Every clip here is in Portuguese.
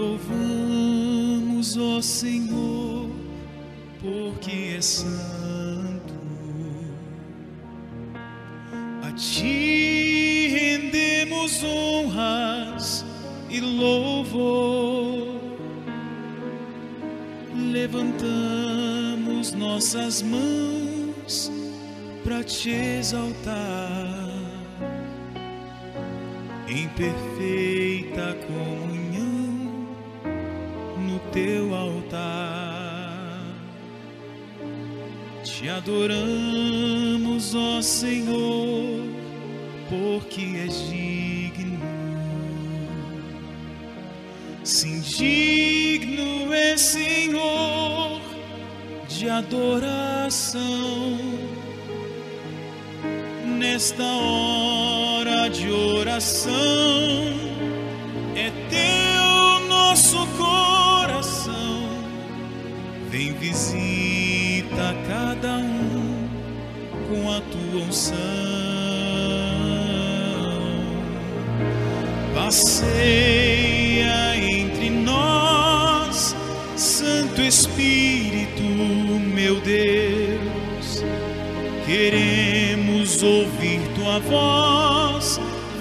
louvamos, ó Senhor, porque é santo. A ti rendemos honras e louvor. Levantamos nossas mãos para te exaltar em perfeita comunhão Te adoramos, ó Senhor, porque és digno. Sim, digno é Senhor de adoração nesta hora de oração. É teu nosso coração. Vem visita a tua unção. Passeia entre nós, Santo Espírito, meu Deus. Queremos ouvir tua voz.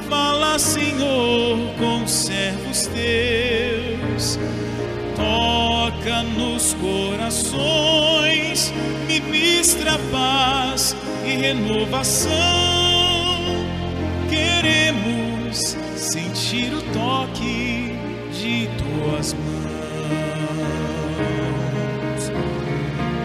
Fala, Senhor, com servos teus. Toca nos corações, ministra paz e renovação. Queremos sentir o toque de tuas mãos.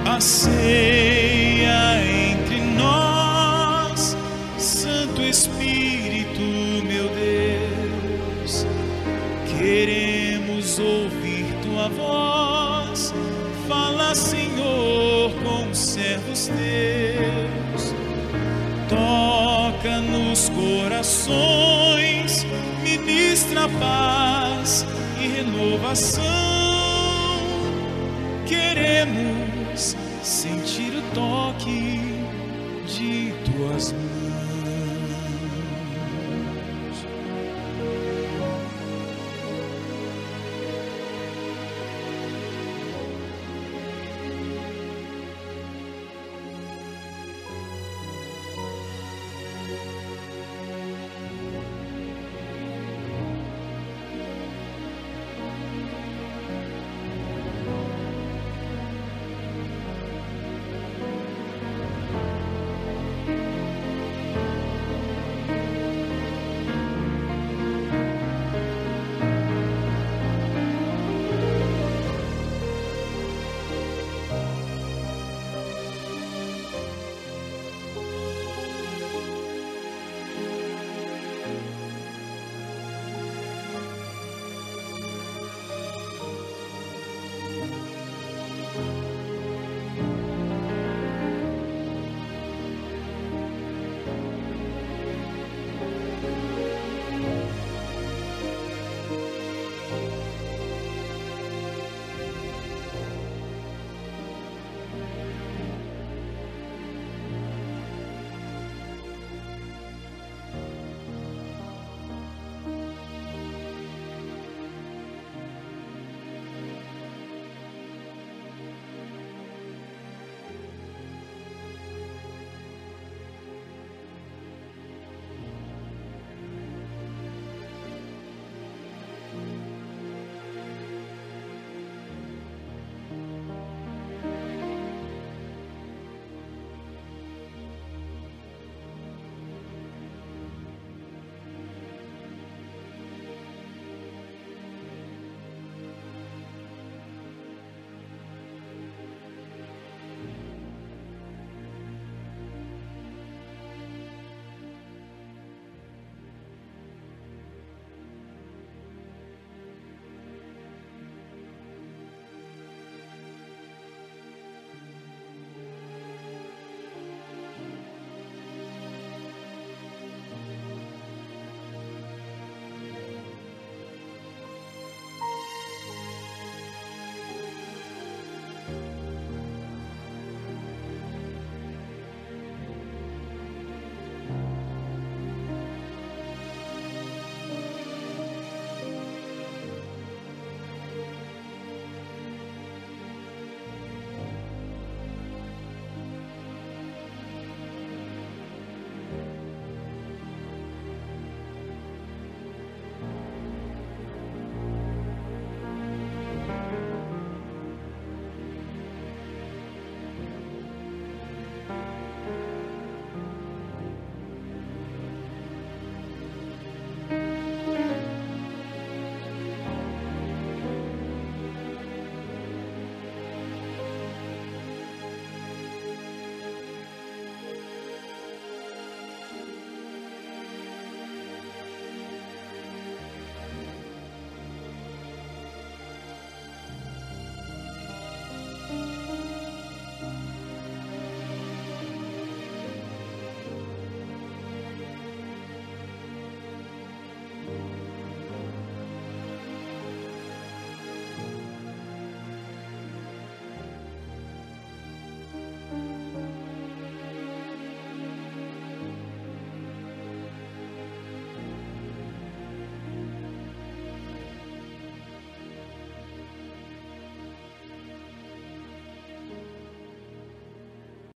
A ceia entre nós, Santo Espírito, meu Deus, queremos ouvir tua voz. Fala, Senhor, com os servos teus. Nos corações, ministra paz e renovação. Queremos sentir o toque de tuas mãos.